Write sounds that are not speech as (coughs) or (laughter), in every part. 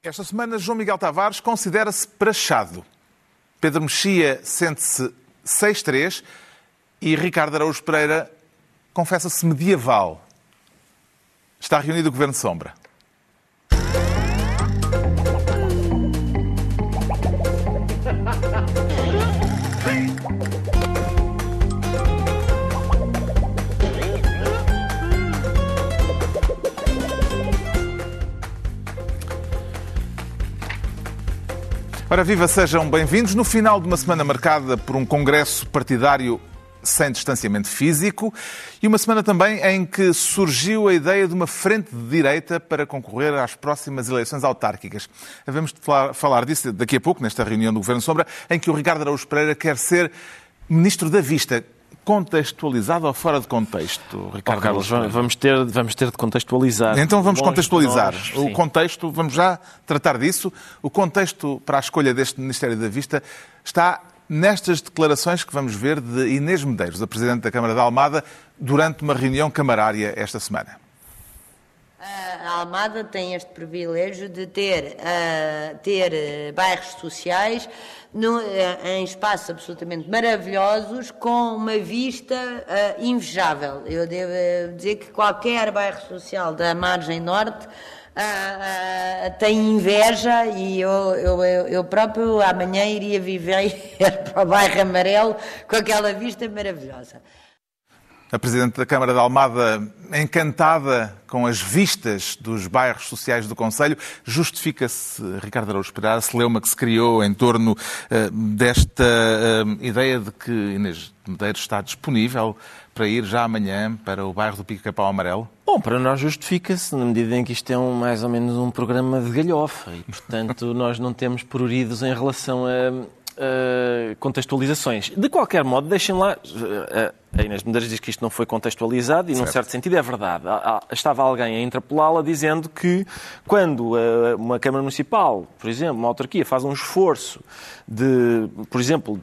Esta semana, João Miguel Tavares considera-se prachado. Pedro Mexia sente-se 6-3 e Ricardo Araújo Pereira confessa-se medieval. Está reunido o Governo Sombra. Ora, viva, sejam bem-vindos. No final de uma semana marcada por um congresso partidário sem distanciamento físico e uma semana também em que surgiu a ideia de uma frente de direita para concorrer às próximas eleições autárquicas. Vamos falar disso daqui a pouco, nesta reunião do Governo Sombra, em que o Ricardo Araújo Pereira quer ser ministro da Vista contextualizado ou fora de contexto, Ricardo? Oh, Carlos, vamos ter, vamos ter de contextualizar. Então vamos contextualizar. Nós, o contexto, vamos já tratar disso. O contexto para a escolha deste Ministério da Vista está nestas declarações que vamos ver de Inês Medeiros, a Presidente da Câmara da Almada, durante uma reunião camarária esta semana. A Almada tem este privilégio de ter, uh, ter uh, bairros sociais no, uh, em espaços absolutamente maravilhosos, com uma vista invejável. Eu devo dizer que qualquer bairro social da margem norte tem inveja e eu, eu, eu próprio amanhã iria viver (laughs) para o bairro amarelo com aquela vista maravilhosa. A Presidente da Câmara de Almada, encantada com as vistas dos bairros sociais do Conselho, justifica-se, Ricardo Araújo Pereira, a celeuma que se criou em torno uh, desta uh, ideia de que Inês Medeiros está disponível para ir já amanhã para o bairro do Pico-Capão Amarelo? Bom, para nós justifica-se, na medida em que isto é um, mais ou menos um programa de galhofa e, portanto, (laughs) nós não temos pruridos em relação a, uh, contextualizações. De qualquer modo, deixem lá. Uh, a Inês Medeiros diz que isto não foi contextualizado e, certo. num certo sentido, é verdade. Estava alguém a interpelá-la dizendo que quando uh, uma Câmara Municipal, por exemplo, uma autarquia, faz um esforço de, por exemplo,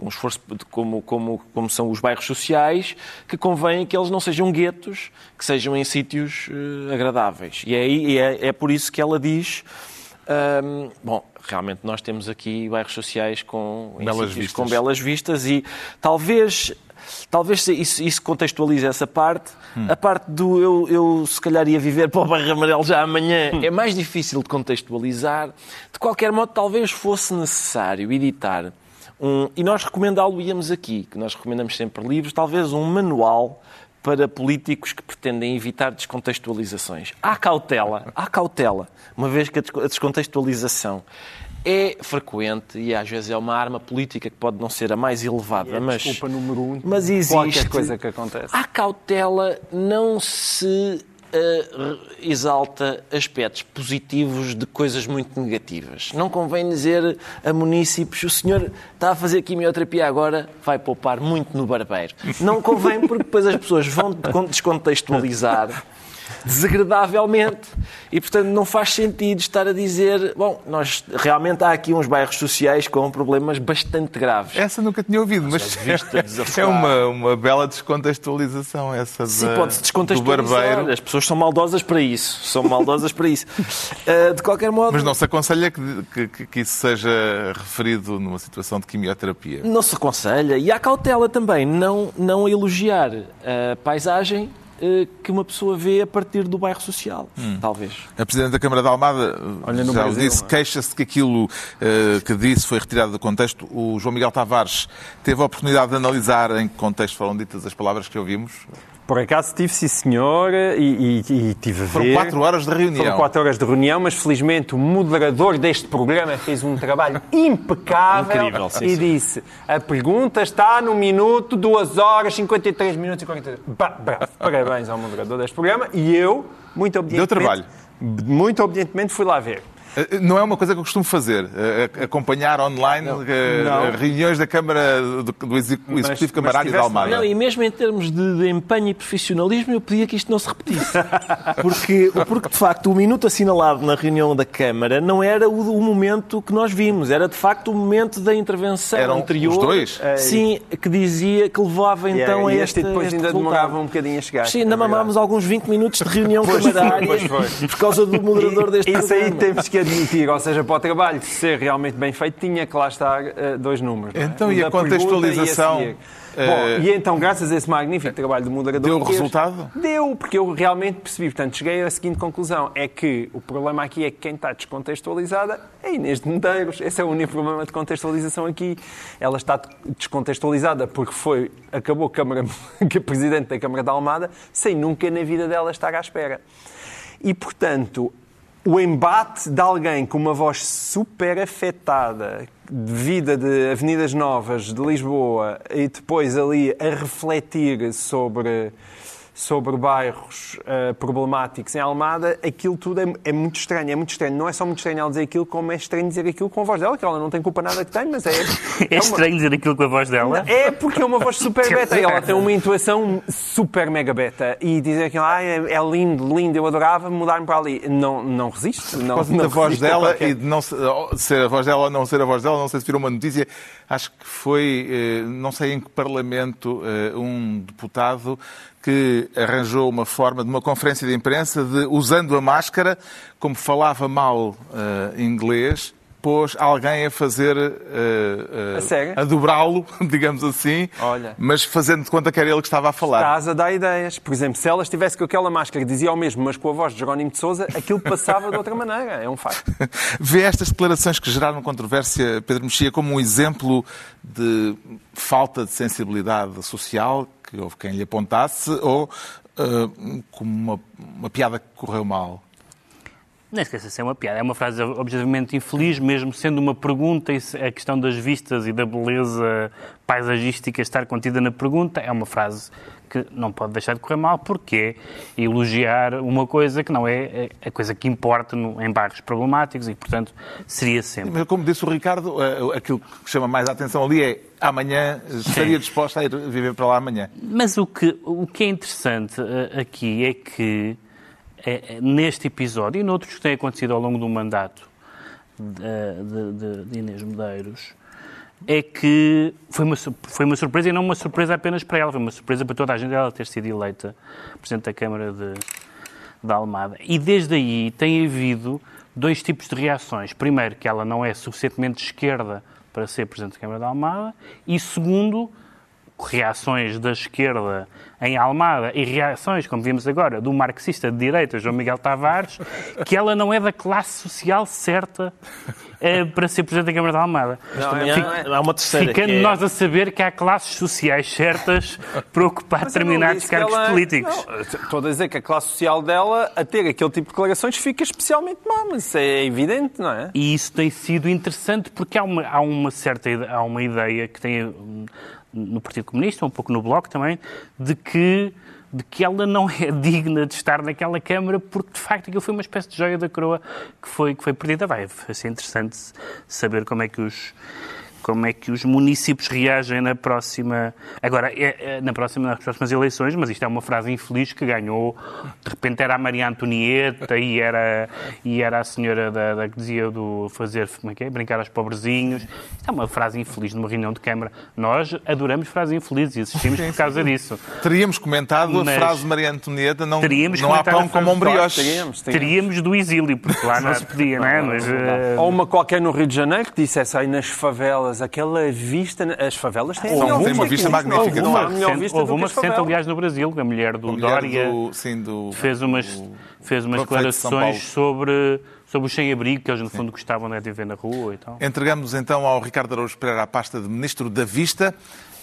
um esforço de como, como, como são os bairros sociais, que convém que eles não sejam guetos, que sejam em sítios uh, agradáveis. E é, e é, é por isso que ela diz. Um, bom, realmente nós temos aqui bairros sociais com belas, vistas. com belas vistas e talvez talvez isso, isso contextualize essa parte. Hum. A parte do eu, eu se calhar ia viver para o bairro amarelo já amanhã hum. é mais difícil de contextualizar. De qualquer modo, talvez fosse necessário editar um, e nós recomendá-lo-íamos aqui, que nós recomendamos sempre livros, talvez um manual para políticos que pretendem evitar descontextualizações. Há cautela, há cautela, uma vez que a descontextualização é frequente e às vezes é uma arma política que pode não ser a mais elevada, é mas desculpa número um. Mas existe qualquer coisa que acontece. Há cautela, não se uh, exalta aspectos positivos de coisas muito negativas. Não convém dizer a munícipes o senhor está a fazer quimioterapia agora, vai poupar muito no barbeiro. Não convém porque depois as pessoas vão descontextualizar (laughs) desagradavelmente. E, portanto, não faz sentido estar a dizer, bom, nós realmente há aqui uns bairros sociais com problemas bastante graves. Essa nunca tinha ouvido, mas (laughs) é uma, uma bela descontextualização essa da, Sim, pode-se descontextualizar. As pessoas são maldosas para isso. São maldosas para isso. Uh, (laughs) de qualquer modo... Mas não se aconselha que, que, que, isso seja referido numa situação de quimioterapia? Não se aconselha. E há cautela também. Não, não elogiar a paisagem que uma pessoa vê a partir do bairro social, hum. talvez. A Presidente da Câmara da Almada Olha, já Brasil, disse, é? queixa-se que aquilo uh, que disse foi retirado do contexto. O João Miguel Tavares teve a oportunidade de analisar em que contexto foram ditas as palavras que ouvimos. Por acaso tive, sim senhor, e, e, e tive a ver. Foram quatro horas de reunião. Foram quatro horas de reunião, mas felizmente o moderador deste programa fez um trabalho (laughs) impecável Incrível, sim, e disse: a pergunta está no minuto, duas horas, 53 minutos e 43. Bravo, parabéns ao moderador deste programa e eu, muito obedientemente. Deu trabalho. Muito obedientemente fui lá ver. Eh, não é uma coisa que eu costumo fazer, eh, acompanhar online não. Não. reuniões da Câmara do Executivo Camarário de Almada. Não, e mesmo em termos de, de, empenho e profissionalismo, eu pedia que isto não se repetisse. (laughs) Porque, porque, de facto, o minuto assinalado na reunião da Câmara não era o, o momento que nós vimos, era de facto o momento da intervenção Eram anterior. Os dois? Sim, que dizia que levava então yeah, a este. E depois este ainda resultado. demorava um bocadinho a chegar. Sim, ainda é mamámos alguns 20 minutos de reunião camarária por causa do moderador deste Isso programa. aí temos que admitir, ou seja, para o trabalho ser realmente bem feito, tinha que lá estar uh, dois números. É? Então, e a contextualização? E a Bom, e então, graças a esse magnífico trabalho do moderador... Deu resultado? Deu, porque eu realmente percebi. Portanto, cheguei à seguinte conclusão. É que o problema aqui é que quem está descontextualizada é Inês de Medeiros. Esse é o único problema de contextualização aqui. Ela está descontextualizada porque foi, acabou Câmara, (laughs) que é presidente da Câmara da Almada sem nunca na vida dela estar à espera. E, portanto, o embate de alguém com uma voz super afetada, de vida de Avenidas Novas de Lisboa, e depois ali a refletir sobre sobre bairros uh, problemáticos em Almada, aquilo tudo é, é, muito estranho. É muito estranho. Não é só muito estranho ela dizer aquilo, como é estranho dizer aquilo com a voz dela, que ela não tem culpa nada que tem, mas é. (laughs) É, é uma... estranho dizer aquilo com a voz dela? É porque é uma voz super (laughs) beta. ela tem uma intuação super mega beta. E dizer aquilo, ah, é, é lindo, lindo, eu adorava mudar-me para ali. Não, não resiste. Não, não da voz dela e de não ser a voz dela ou não ser a voz dela, não sei se virou uma notícia. Acho que foi, eh, não sei em que parlamento, eh, um deputado que arranjou uma forma de uma conferência de imprensa de, usando a máscara, como falava mal uh, inglês, pôs alguém a fazer. Uh, uh, a, a dobrá-lo, (laughs) digamos assim, Olha. mas fazendo de conta que era ele que estava a falar. Estás a dar ideias. Por exemplo, se ela estivesse com aquela máscara que dizia o mesmo, mas com a voz de Jerónimo de Souza, aquilo passava de outra (laughs) maneira. É um facto. (laughs) Vê estas declarações que geraram controvérsia, Pedro Mexia, como um exemplo de falta de sensibilidade social, que houve quem lhe apontasse, ou uh, como uma, uma piada que correu mal? Nem esqueça se é uma piada. É uma frase objetivamente infeliz, mesmo sendo uma pergunta, e a questão das vistas e da beleza paisagística estar contida na pergunta é uma frase que não pode deixar de correr mal, porque é elogiar uma coisa que não é, é a coisa que importa no, em bairros problemáticos e, portanto, seria sempre. Mas, como disse o Ricardo, eh, aquilo que chama mais a atenção ali é amanhã, estaria disposta a ir viver para lá amanhã. Mas o que, o que é interessante eh, aqui é que é, é, neste episódio e noutros que têm acontecido ao longo do mandato de, de, de Inês Medeiros, é que foi uma, foi uma surpresa e não uma surpresa apenas para ela, foi uma surpresa para toda a gente ela ter sido eleita Presidente da Câmara de, de Almada. E desde aí tem havido dois tipos de reações. Primeiro, que ela não é suficientemente esquerda para ser Presidente da Câmara de Almada, e segundo, reações da esquerda em Almada e reações, como vimos agora, do marxista de direita, João Miguel Tavares, que ela não é da classe social certa é, para ser Presidente da Câmara de Almada. Não, é, há uma terceira. Ficando é... nós a saber que há classes sociais certas para ocupar Mas determinados cargos ela... políticos. Não, estou a dizer que a classe social dela, a ter aquele tipo de declarações, fica especialmente má, mas é evidente, não é? E isso tem sido interessante porque há uma, há uma certa há uma ideia que tem no Partido Comunista, um pouco no Bloco também, de que, de que ela não (laughs) é digna de estar naquela Câmara porque, de facto, aquilo foi uma espécie de joia da coroa que foi, que foi perdida. Vai, ser interessante saber como é que os como é que os municípios reagem na próxima. Agora, é, é, na próxima, nas próximas eleições, mas isto é uma frase infeliz que ganhou. De repente era a Maria Antonieta e era, e era a senhora da, da que dizia do fazer como é que é? brincar aos pobrezinhos. Isto é uma frase infeliz numa reunião de Câmara. Nós adoramos frases infelizes e assistimos por causa disso. Teríamos comentado mas a frase de Maria Antonieta, não, não há pão como um brioche. Teríamos, teríamos. teríamos, do exílio, porque lá não (laughs) se podia, não é? Mas, uh... Ou uma qualquer no Rio de Janeiro que dissesse aí nas favelas favelas, aquela vista. As favelas têm a melhor uma vista magnífica. Houve uma, melhor vista houve uma recente, aliás, no Brasil, a mulher do mulher Dória do, sim, do, fez umas, do, fez umas declarações sobre sobre o sem-abrigo, que eles no fundo Sim. gostavam de viver na rua e tal. Entregamos então ao Ricardo Araújo Pereira a pasta de Ministro da Vista.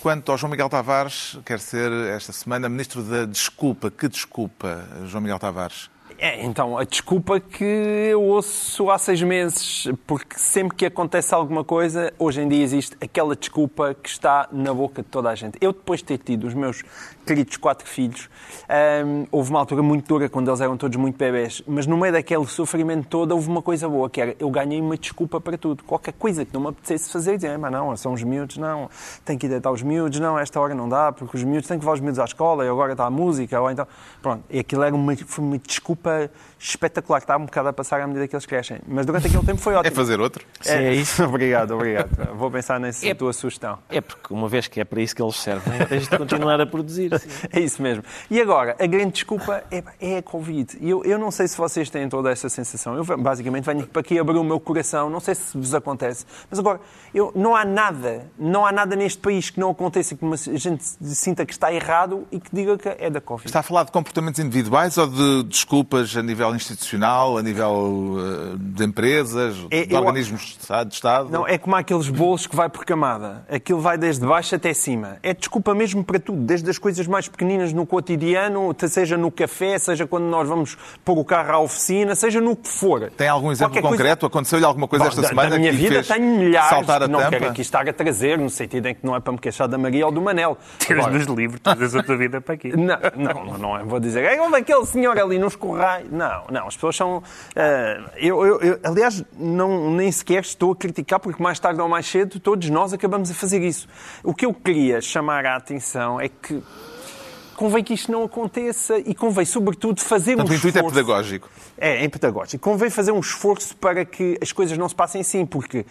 Quanto ao João Miguel Tavares, quer ser esta semana Ministro da Desculpa. Que desculpa, João Miguel Tavares? É, então, a desculpa que eu ouço há seis meses, porque sempre que acontece alguma coisa, hoje em dia existe aquela desculpa que está na boca de toda a gente. Eu, depois de ter tido os meus queridos quatro filhos, hum, houve uma altura muito dura, quando eles eram todos muito bebés, mas no meio daquele sofrimento todo, houve uma coisa boa, que era, eu ganhei uma desculpa para tudo. Qualquer coisa que não me apetecesse fazer, dizia, mas não, são os miúdos, não, tenho que ir deitar os miúdos, não, esta hora não dá, porque os miúdos, têm que levar os miúdos à escola, e agora está a música, ou então... Pronto, e aquilo era uma, foi uma desculpa espetacular, que está um bocado a passar à medida que eles crescem. Mas durante aquele tempo foi ótimo. É fazer outro? É, é isso. (laughs) obrigado, obrigado. Vou pensar nessa é, tua sugestão. É porque uma vez que é para isso que eles servem, tens de continuar a produzir. É isso mesmo. E agora, a grande desculpa é, é a Covid. Eu, eu não sei se vocês têm toda essa sensação. Eu basicamente venho para aqui abrir o meu coração, não sei se vos acontece, mas agora, eu, não há nada, não há nada neste país que não aconteça que a gente sinta que está errado e que diga que é da Covid. Está a falar de comportamentos individuais ou de desculpas a nível institucional, a nível uh, de empresas, é, de eu, organismos de Estado? Não, é como aqueles bolos que vai por camada. Aquilo vai desde baixo até cima. É desculpa mesmo para tudo, desde as coisas mais pequeninas no cotidiano, seja no café, seja quando nós vamos pôr o carro à oficina, seja no que for. Tem algum exemplo Qualquer concreto? Coisa... Aconteceu-lhe alguma coisa Bom, esta da, semana da minha que vida fez tenho milhares saltar a não tampa? quero aqui estar a trazer, no sentido em que não é para me queixar da Maria ou do Manel. Tiras dos livros, trazes a tua vida para aqui. Não, não, não é, vou dizer, é aquele senhor ali nos corrais. Não, não, as pessoas são... Uh, eu, eu, eu, aliás, não, nem sequer estou a criticar, porque mais tarde ou mais cedo todos nós acabamos a fazer isso. O que eu queria chamar a atenção é que convém que isto não aconteça e convém, sobretudo, fazer Portanto, um esforço... o intuito é pedagógico. É, é pedagógico. Convém fazer um esforço para que as coisas não se passem assim, porque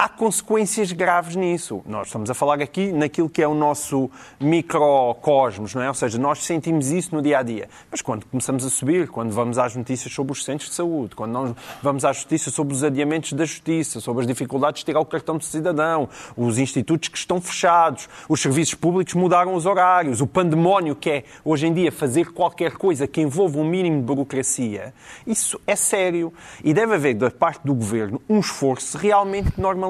há consequências graves nisso. Nós estamos a falar aqui naquilo que é o nosso microcosmos, não é? Ou seja, nós sentimos isso no dia a dia. Mas quando começamos a subir, quando vamos às notícias sobre os centros de saúde, quando nós vamos às notícias sobre os adiamentos da justiça, sobre as dificuldades de tirar o cartão de cidadão, os institutos que estão fechados, os serviços públicos mudaram os horários, o pandemónio que é hoje em dia fazer qualquer coisa que envolva um mínimo de burocracia, isso é sério. E deve haver da parte do governo um esforço realmente normal normalização,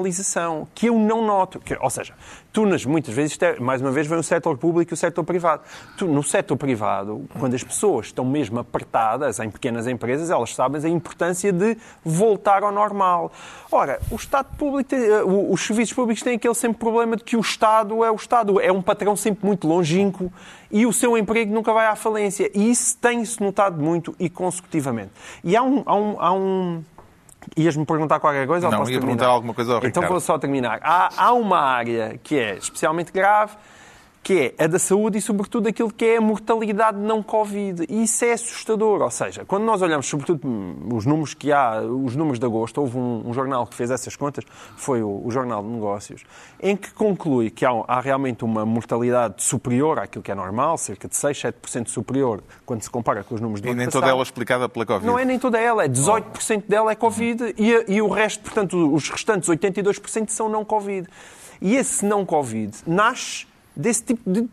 que eu não noto. Que, ou seja, tu, nas, muitas vezes, mais uma vez, vem o setor público e o setor privado. Tu, no setor privado, quando as pessoas estão mesmo apertadas em pequenas empresas, elas sabem a importância de voltar ao normal. Ora, o Estado público, tem, eh, os serviços públicos têm aquele sempre problema de que o Estado é o Estado, é um patrão sempre muito longínquo e o seu emprego nunca vai à falência. E isso tem-se notado muito e consecutivamente. E há um, há um, há um Ias-me perguntar qualquer coisa? Não, ou posso ia terminar? perguntar alguma coisa ao Então Ricardo. vou só terminar. Há, há uma área que é especialmente grave, que é a da saúde e, sobretudo, aquilo que é a mortalidade não Covid. E isso é assustador. Ou seja, quando nós olhamos, sobretudo, os números que há, os números de agosto, houve um, um jornal que fez essas contas, foi o, o, Jornal de Negócios, em que conclui que há, há, realmente uma mortalidade superior àquilo que é normal, cerca de 6, 7% superior, quando se compara com os números do E nem passado. toda ela explicada pela Covid. Não é nem toda ela, é 18% dela é Covid e, e o resto, portanto, os restantes 82% são não Covid. E esse não Covid nasce desse tipo de.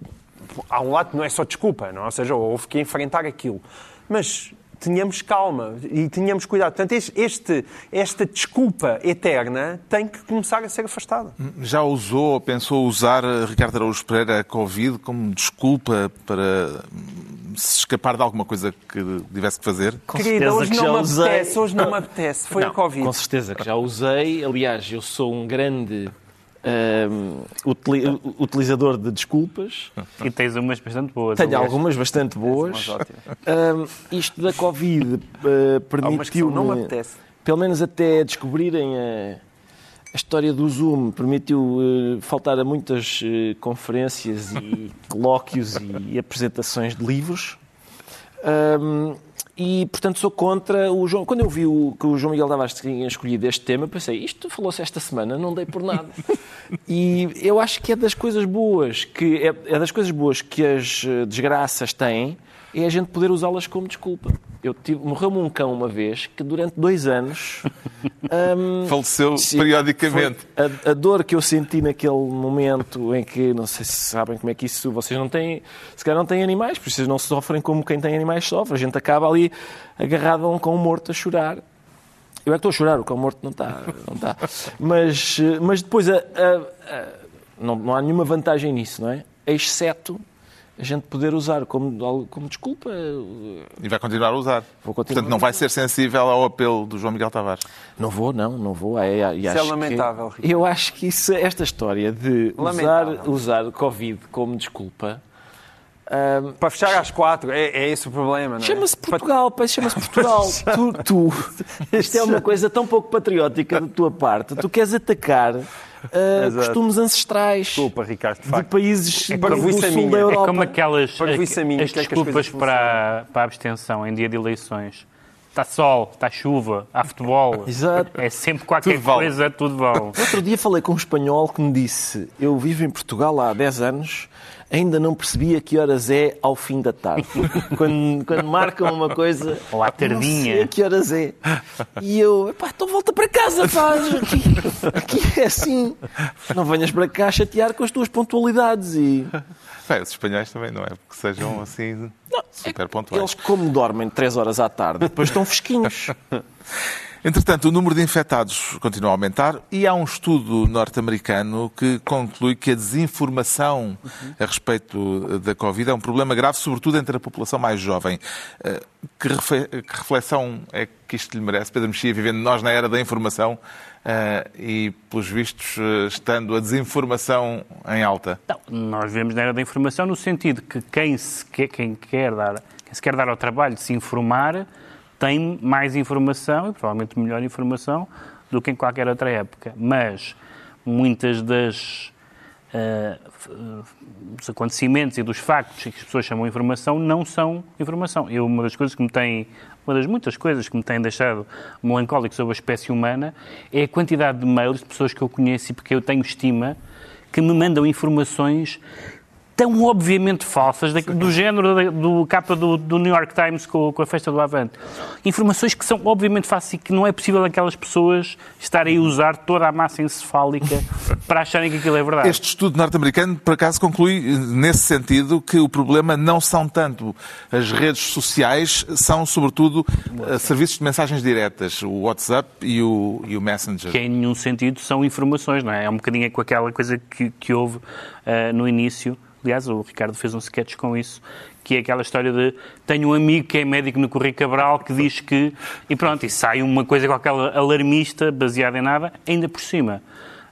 Há um lado que não é só desculpa, não? É? ou seja, houve que enfrentar aquilo. Mas tenhamos calma e tenhamos cuidado. Portanto, este, esta desculpa eterna tem que começar a ser afastada. Já usou, pensou usar Ricardo Araújo Pereira a Covid como desculpa para se escapar de alguma coisa que tivesse que fazer? Com Querida, hoje que não já me usei. apetece, hoje não me apetece. Foi Não, a Covid. Com certeza que já usei. Aliás, eu sou um grande utili- utilizador de desculpas. (laughs) E tens umas bastante boas. Tenho aliás. algumas bastante boas. Isto da Covid uh, que são, não me apetece. pelo menos até descobrirem a, a história do Zoom, permitiu eh, faltar a muitas eh, conferências e (laughs) colóquios e apresentações de livros. Hum, e, portanto, sou contra o João. Quando eu vi o, que o João Miguel Tavares tinha escolhido este tema, pensei, isto falou-se esta semana, não dei por nada. (laughs) e eu acho que é das coisas boas que é, é das coisas boas que as eh, desgraças têm, é a gente poder usá-las como desculpa. Eu tive, morreu-me um cão uma vez que durante dois anos (laughs) hum, Faleceu Sim, periodicamente. A, a dor que eu senti naquele momento em que, não sei se sabem como é que isso, vocês não têm, se calhar não têm animais, por isso vocês não sofrem como quem tem animais sofre. A gente acaba ali agarrado a um cão morto a chorar. Eu é que estou a chorar, o cão morto não está. Não está. Mas, mas depois a- a- a- não, não há nenhuma vantagem nisso, não é? Exceto a gente poder usar como, como desculpa. E vai continuar a usar. Vou continuar Portanto, não vai ser sensível ao apelo do João Miguel Tavares. Não vou, não, não vou. É, é, isso é lamentável. Que, eu acho que isso, esta história de usar, usar Covid como desculpa um, para fechar às quatro, é, é esse o problema, não é? Chama-se Portugal, pai, chama-se Portugal. (laughs) tu, tu, isto é uma coisa tão pouco patriótica da tua parte. Tu queres atacar uh, costumes ancestrais Desculpa, Ricardo, de, de países é do, do sul da Europa. É como aquelas as, as desculpas para, para a abstenção em dia de eleições. Está sol, está chuva, há futebol. (laughs) Exato. É sempre qualquer tudo coisa, vale. tudo vale. Outro dia falei com um espanhol que me disse: Eu vivo em Portugal há 10 anos ainda não percebia que horas é ao fim da tarde. (laughs) quando, quando marcam uma coisa. Ou à tardinha. Não sei que horas é. E eu, pá, então volta para casa, faz. Aqui, aqui é assim. Não venhas para cá chatear com as tuas pontualidades e. Bem, os espanhóis também não é porque sejam assim não, super pontuais. Eles, como dormem 3 horas à tarde, depois estão fresquinhos. (laughs) Entretanto, o número de infectados continua a aumentar e há um estudo norte-americano que conclui que a desinformação a respeito da Covid é um problema grave, sobretudo entre a população mais jovem. Eh, que reflexão é que isto lhe merece, Pedro Mexia, vivendo nós na era da informação eh, e, pelos vistos, eh, estando a desinformação em alta? Não, nós vivemos na era da informação no sentido que quem, se quer, quem quer dar, quem se quer dar ao trabalho de se informar tem mais informação e provavelmente melhor informação do que em qualquer outra época. Mas muitas das uh, dos acontecimentos e dos factos que as pessoas chamam de informação não são informação. Eu, uma das coisas que me tem uma das muitas coisas que me têm deixado melancólico sobre a espécie humana é a quantidade de mails de pessoas que eu conheço e porque eu tenho estima que me mandam informações tão obviamente falsas, do género do capa do, do New York Times com, com, a festa do Avante. Informações que são obviamente falsas e que não é possível aquelas pessoas estarem a usar toda a massa encefálica (laughs) para acharem que aquilo é verdade. Este estudo norte-americano, por acaso, conclui nesse sentido que o problema não são tanto as redes sociais, são sobretudo uh, serviços de mensagens diretas, o WhatsApp e o, e o Messenger. Que em nenhum sentido são informações, não é? É um bocadinho com aquela coisa que, que houve uh, no início Aliás, o Ricardo fez um sketch com isso, que é aquela história de tenho um amigo que é médico no Correio Cabral que diz que. E pronto, e sai uma coisa aquela alarmista, baseada em nada, ainda por cima.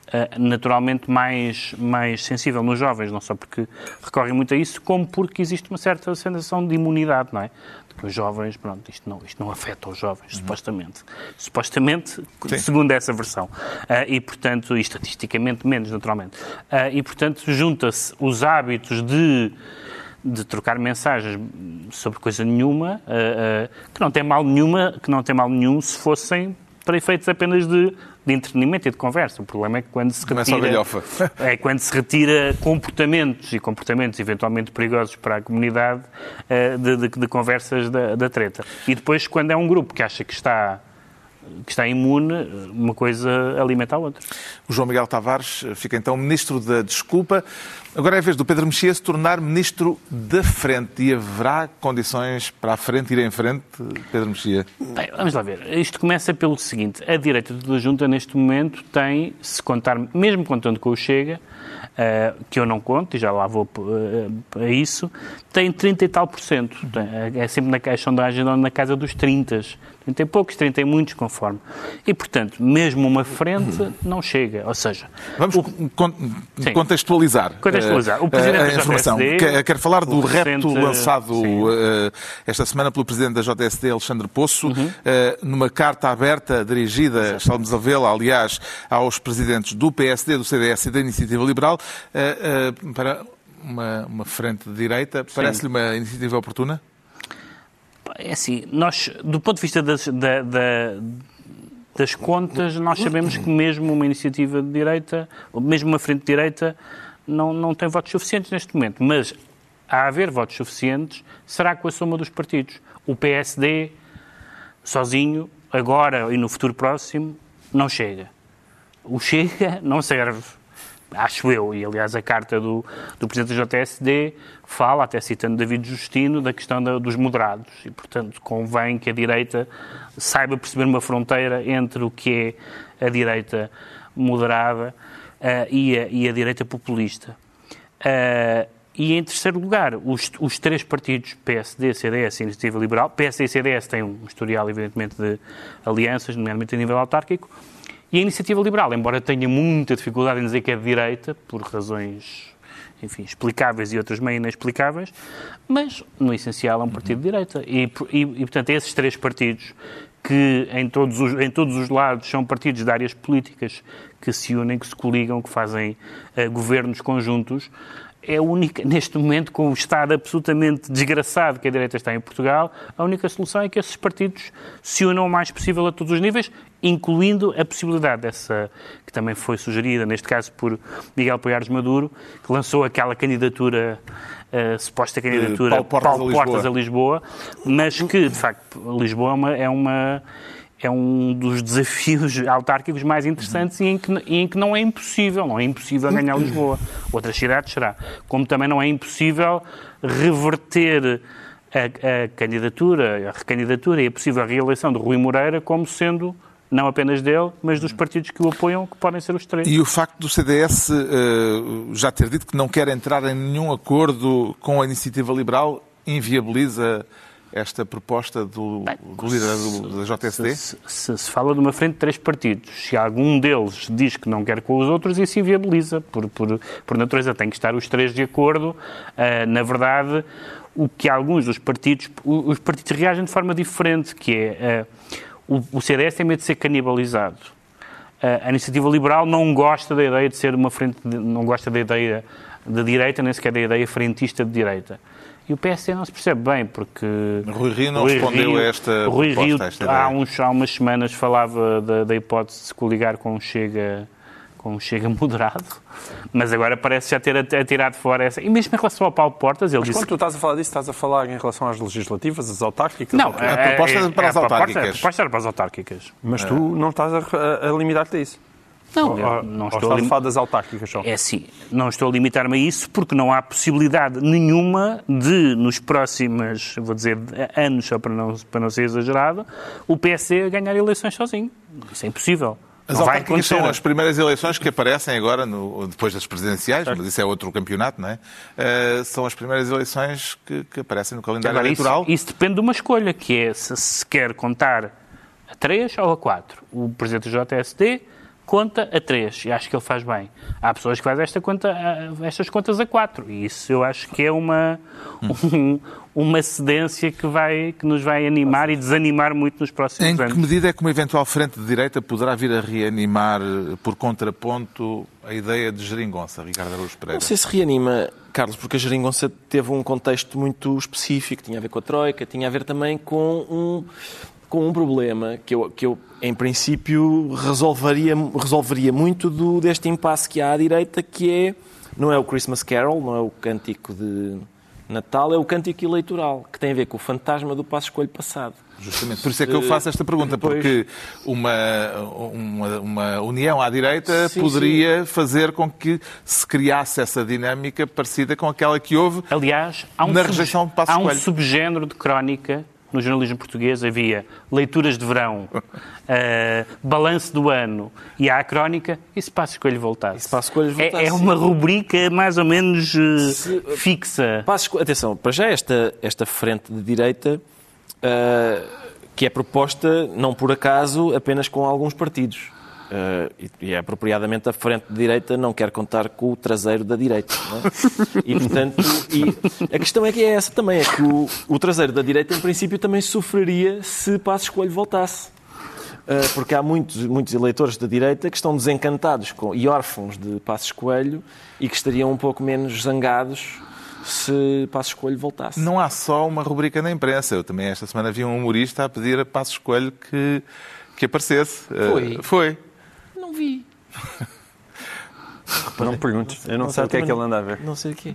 Uh, naturalmente mais, mais sensível nos jovens, não só porque recorrem muito a isso, como porque existe uma certa sensação de imunidade, não é? os jovens, pronto, isto não, isto não afeta os jovens, uhum. supostamente. Supostamente, Sim. segundo essa versão. Uh, e, portanto, e estatisticamente menos, naturalmente. Uh, e, portanto, junta-se os hábitos de de trocar mensagens sobre coisa nenhuma, uh, que não tem mal nenhuma, que não tem mal nenhum se fossem para efeitos apenas de de entretenimento e de conversa. O problema é que quando se retira, (laughs) é quando se retira comportamentos e comportamentos eventualmente perigosos para a comunidade uh, de, de, de, conversas da, da treta. E depois quando é um grupo que acha que está que está imune, uma coisa alimenta a outra. O João Miguel Tavares fica então ministro da desculpa. Agora é a vez do Pedro Mexia se tornar ministro da frente. E haverá condições para a frente ir em frente, Pedro Mexia? Bem, vamos lá ver. Isto começa pelo seguinte. A direita da Junta, neste momento, tem, se contar, mesmo contando com o Chega, uh, que eu não conto, e já lá vou uh, a isso, tem 30 e tal por cento. É sempre na sondagem na casa dos 30. 30 e poucos, 30 e muitos, conforme. E, portanto, mesmo uma frente não chega. Ou seja... Vamos o... contextualizar. Contextualizar. O Presidente a, a informação. JSD, Quero falar do repto lançado uh, esta semana pelo Presidente da JSD, Alexandre Poço, uhum. uh, numa carta aberta dirigida, estamos a vê-la, aliás, aos presidentes do PSD, do CDS e da Iniciativa Liberal, uh, para uma, uma frente de direita. Parece-lhe uma iniciativa oportuna? É assim, nós, do ponto de vista das, da, da, das contas, nós sabemos que mesmo uma iniciativa de direita, ou mesmo uma frente de direita, não, não tem votos suficientes neste momento. Mas, a haver votos suficientes, será com a soma dos partidos. O PSD, sozinho, agora e no futuro próximo, não chega. O Chega não serve acho eu, e aliás a carta do, do Presidente da JSD fala, até citando David Justino, da questão da, dos moderados. E, portanto, convém que a direita saiba perceber uma fronteira entre o que é a direita moderada uh, e, a, e, a, direita populista. Uh, E em terceiro lugar, os, os três partidos, PSD, CDS e Iniciativa Liberal, PSD e CDS têm um historial, evidentemente, de alianças, nomeadamente a nível autárquico, e a Iniciativa Liberal, embora tenha muita dificuldade em dizer que é de direita, por razões enfim, explicáveis e outras meio inexplicáveis, mas no essencial é um partido de direita. E, e, e, portanto, esses três partidos, que em todos, os, em todos os lados são partidos de áreas políticas que se unem, que se coligam, que fazem uh, governos conjuntos, é a única, (laughs) neste momento, com o Estado absolutamente desgraçado que a direita está em Portugal, a única solução é que esses partidos se unam o mais possível a todos os níveis, incluindo a possibilidade dessa, que também foi sugerida, neste caso por Miguel Poiares Maduro, que lançou aquela candidatura, a suposta candidatura Paulo Portas, Paulo a, Portas Lisboa. a Lisboa, mas que, de facto, Lisboa é uma, é uma é um dos desafios (laughs) autárquicos mais interessantes e em, que, em que não é impossível, não é impossível ganhar Lisboa. Outras cidades será. Como também não é impossível reverter a, a candidatura, a recandidatura e a possível reeleição de Rui Moreira como sendo não apenas dele, mas dos partidos que o apoiam, que podem ser os três. E o facto do CDS uh, já ter dito que não quer entrar em nenhum acordo com a iniciativa liberal inviabiliza esta proposta do, Bem, do líder do, da JSD? Se, se, se, fala de uma frente de três partidos, se algum deles diz que não quer com os outros, isso inviabiliza. Por, por, por natureza, tem que estar os três de acordo. Uh, na verdade, o que alguns dos partidos, os partidos reagem de forma diferente, que é uh, o, o CDS tem medo de ser canibalizado. Uh, a iniciativa liberal não gosta da ideia de ser uma frente, de, não gosta da ideia de direita, nem sequer da ideia frentista de direita. E o PSD não se percebe bem, porque... Rui Rio não Rui respondeu Rio, a esta Rui proposta, Rio, esta há, uns, há umas semanas falava da, da hipótese de se coligar com o Chega, com o Chega (laughs) moderado, mas agora parece já ter atirado fora essa... E mesmo em relação ao Paulo Portas, ele mas disse... quando tu estás a falar disso, estás a falar em relação às legislativas, às autárquicas? Não, a proposta é, para as a autárquicas. A proposta era para as autárquicas. Mas tu não estás a, a limitar-te a isso? Não, ou, eu ou não estou a lim... das autárquicas só? É assim, não estou a limitar-me a isso porque não há possibilidade nenhuma de, nos próximos, vou dizer, anos, só para não, para não ser exagerado, o PSD ganhar eleições sozinho. Isso é impossível. As autárquicas são as primeiras eleições que aparecem agora, no, depois das presidenciais, mas isso é outro campeonato, não é? Uh, são as primeiras eleições que, que aparecem no calendário Agora, eleitoral. Isso, isso depende de uma escolha, que é se se quer contar a 3 ou a 4. O presidente do JSD conta a 3 e acho que ele faz bem. Há pessoas que fazem esta conta, estas contas a 4 e isso eu acho que é uma, um, (laughs) uma cedência que, vai, que nos vai animar e desanimar muito nos próximos Em anos. que medida é que uma eventual frente de direita poderá vir a reanimar, por contraponto, a ideia de geringonça, Ricardo Araújo Pereira? Não sei se reanima, Carlos, porque a geringonça teve um contexto muito específico, tinha a ver com a Troika, tinha a ver também com um, com um problema que eu, que eu em princípio, resolveria, resolveria muito do, deste impasse que há à direita, que é, não é o Christmas Carol, não é o cântico de Natal, é o cântico eleitoral, que tem a ver com o fantasma do passo escolho passado. Justamente, por isso é que eu faço esta pergunta, porque uma, uma, uma união à direita Sim, poderia fazer com que se criasse essa dinâmica parecida com aquela que houve Aliás, há um, na rejeição de Passos há um Coelho. subgénero de crónica no jornalismo português. Havia leituras de verão, (laughs) eh, balanço do ano e há a crónica e se Passos Coelho voltasse. E se Passos Coelho É- voltasse, É, uma rubrica mais ou menos eh, Se- fixa. Passos atenção, para já esta, esta frente de direita, ah, que é proposta, não por acaso, apenas com alguns partidos. Ah, e, e é apropriadamente a frente de direita não quer contar com o traseiro da direita. não é? E, portanto, e a questão é que é essa também, é que o, o traseiro da direita, em princípio, também sofreria se Passos Coelho voltasse. Uh, porque há muitos, muitos eleitores da direita que estão desencantados com, e órfãos de Passos Coelho e que estariam um pouco menos zangados se Passos Coelho voltasse. Não há só uma rubrica na imprensa. Eu também esta semana vi um humorista a pedir a Passos Coelho que, que aparecesse. Foi? Uh, foi. (laughs) Não vi. Não me perguntes. Eu não, Não sei o que é que ele anda a ver. Não sei o quê.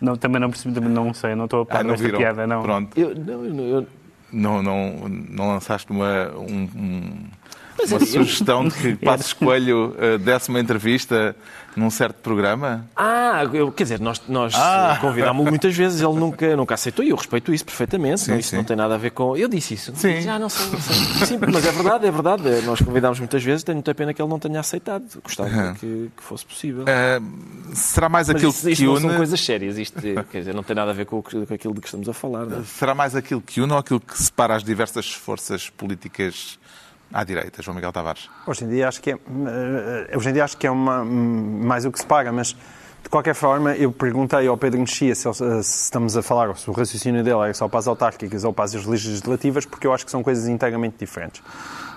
Não, também não percebi, também não sei, não estou a par Ah, não desta viram? piada, não. Pronto. Eu, não, eu, eu- Não, não, não lançaste uma, um, um- uma sugestão de que (laughs) Passos Coelho uh, desse uma entrevista num certo programa? Ah, eu, quer dizer, nós, nós ah. (laughs) convidámos-lo muitas vezes, ele nunca, nunca aceitou e eu respeito isso perfeitamente. Sim, não, isso sim. não tem nada a ver com. Eu disse isso. Sim. Já não sei, não sei. Sim, mas é verdade, é verdade. Nós convidámos muitas vezes, tenho muita pena que ele não tenha aceitado. Gostava uhum. que, que, fosse possível. Uh, será mais aquilo isto, isto que une. são coisas sérias, isto quer dizer, não tem nada a ver com, com aquilo de que estamos a falar. Não? É? Será mais aquilo que une ou aquilo que separa as diversas forças políticas à direita, João Miguel Tavares? Hoje em dia acho que é, eh, hoje em dia acho que é uma, mais o que se paga, mas de qualquer forma, eu perguntei ao Pedro Mexia se, se, estamos a falar, se o raciocínio dele é só para as autárquicas ou para as legislativas, porque eu acho que são coisas inteiramente diferentes.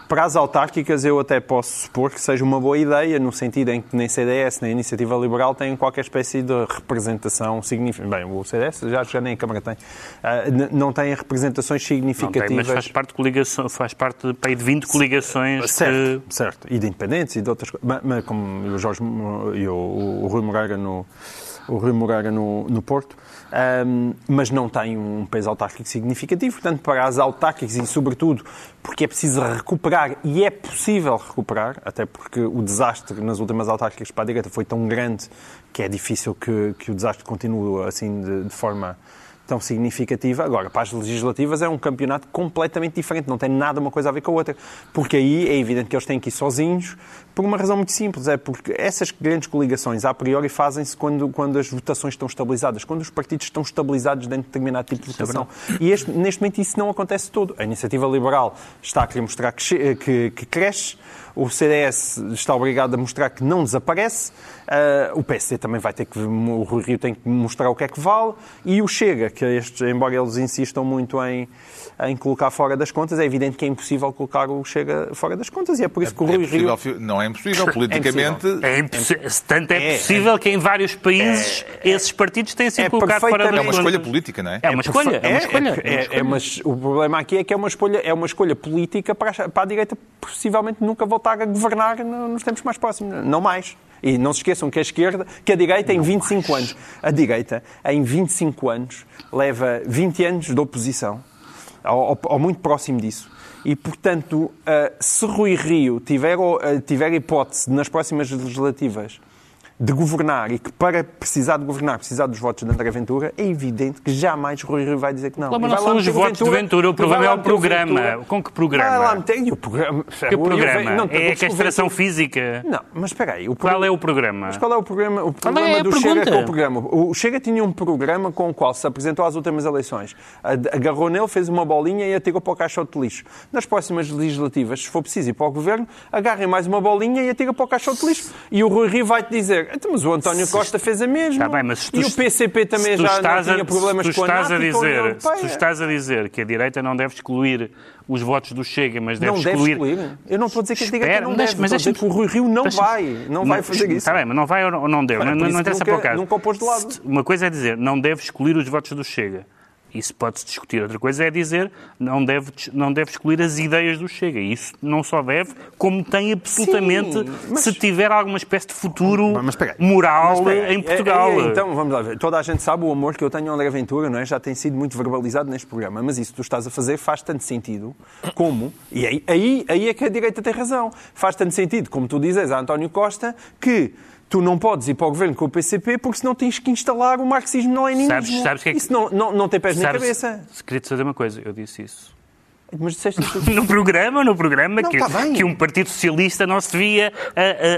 Para as autárquicas, eu até posso supor que seja uma boa ideia, no sentido em que nem CDS nem Iniciativa Liberal têm qualquer espécie de representação significativa. Bem, o CDS já, já nem a Câmara tem. Uh, não têm representações significativas. Tem, mas faz parte de coligação, faz parte de, de 20 coligações. Certo, que... certo. E de independentes e de outras coisas. Mas, mas, como o Jorge e o, o Rui Moreira no, o Rui Moreira no, no Porto um, mas não tem um peso autárquico significativo. Portanto, para as autárquicas e, sobretudo, porque é preciso recuperar e é possível recuperar, até porque o desastre nas últimas autárquicas para a direita foi tão grande que é difícil que, que o desastre continue assim de, de forma tão significativa. Agora, para as legislativas é um campeonato completamente diferente, não tem nada uma coisa a ver com a outra. Porque aí é evidente que eles têm que ir sozinhos, por uma razão muito simples, é porque essas grandes coligações, a priori, fazem-se quando, quando as votações estão estabilizadas, quando os partidos estão estabilizados dentro de determinado tipo de é votação. e este, neste momento isso não acontece todo. A iniciativa liberal está a querer mostrar que, que, que cresce, o CDS está obrigado a mostrar que não desaparece, uh, o PSD também vai ter que, o Rui Rio tem que mostrar o que é que vale, e o Chega, que estes, embora eles insistam muito em, em colocar fora das contas, é evidente que é impossível colocar o Chega fora das contas, e é por isso é, que o Rui é Rio... Não é impossível, politicamente... É impossível. É Tanto é, é possível é, que em vários países é, esses partidos têm sido colocados fora das contas. É uma escolha política, não é? É uma escolha, é uma escolha. É, mas o problema aqui é que é uma escolha, é uma escolha política para a, para a direita possivelmente nunca voltar a governar nos tempos mais próximos. Não mais. E não se esqueçam que a esquerda, que a direita em 25 anos, a direita em 25 anos leva 20 anos de oposição, ou, ou muito próximo disso. E, portanto, se Rui Rio tiver, tiver hipótese nas próximas legislativas de governar e que para precisar de governar, precisar dos votos de André Ventura, é evidente que jamais Rui Rio vai dizer que não. Mas não são os votos Ventura, de Ventura, o problema é o programa. Ventura. Com que programa? Vai lá meter, o programa. Que o programa? Não, é a castração física? Não, mas espera aí. Qual é o programa? Mas qual é o programa? O é do Chega com o programa. O Chega tinha um programa com o qual se apresentou às últimas eleições. Agarrou nele, fez uma bolinha e atirou para o caixote de lixo. Nas próximas legislativas, se for preciso ir para o governo, agarrem mais uma bolinha e atirem para o caixote de lixo. E o Rui Rio vai-te dizer então, mas o António Costa fez a mesma. Tá bem, mas tu, e o PCP também já não tinha problemas com a a dizer, Se tu estás a dizer que a direita não deve excluir os votos do Chega, mas deve não excluir... Deve excluir. Eu não estou a dizer que a direita não deve, mas dizer que o Rui Rio não vai, não, vai fazer isso. Está bem, mas não vai ou não deve, não, não interessa para o caso. Nunca o pôs de lado. Uma coisa é dizer, não deve excluir os votos do Chega. Isso pode-se discutir. Outra coisa é dizer não deve, não deve excluir as ideias do Chega. Isso não só deve, como tem absolutamente, Sim, mas... se tiver alguma espécie de futuro mas, mas, moral mas, em Portugal. É, é, então, vamos lá ver. Toda a gente sabe o amor que eu tenho ao André Ventura, não é? Já tem sido muito verbalizado neste programa. Mas isso que tu estás a fazer faz tanto sentido como, e aí, aí, aí é que a direita tem razão, faz tanto sentido, como tu dizes a António Costa, que tu não podes ir para o governo com o PCP porque senão tens que instalar o marxismo-leninismo. Sabes, sabes que é que... Isso não, não, não tem pés sabes, nem cabeça. Se queria te dizer uma coisa, eu disse isso. Mas disseste (laughs) no programa, no programa não, que, tá que um Partido Socialista não se devia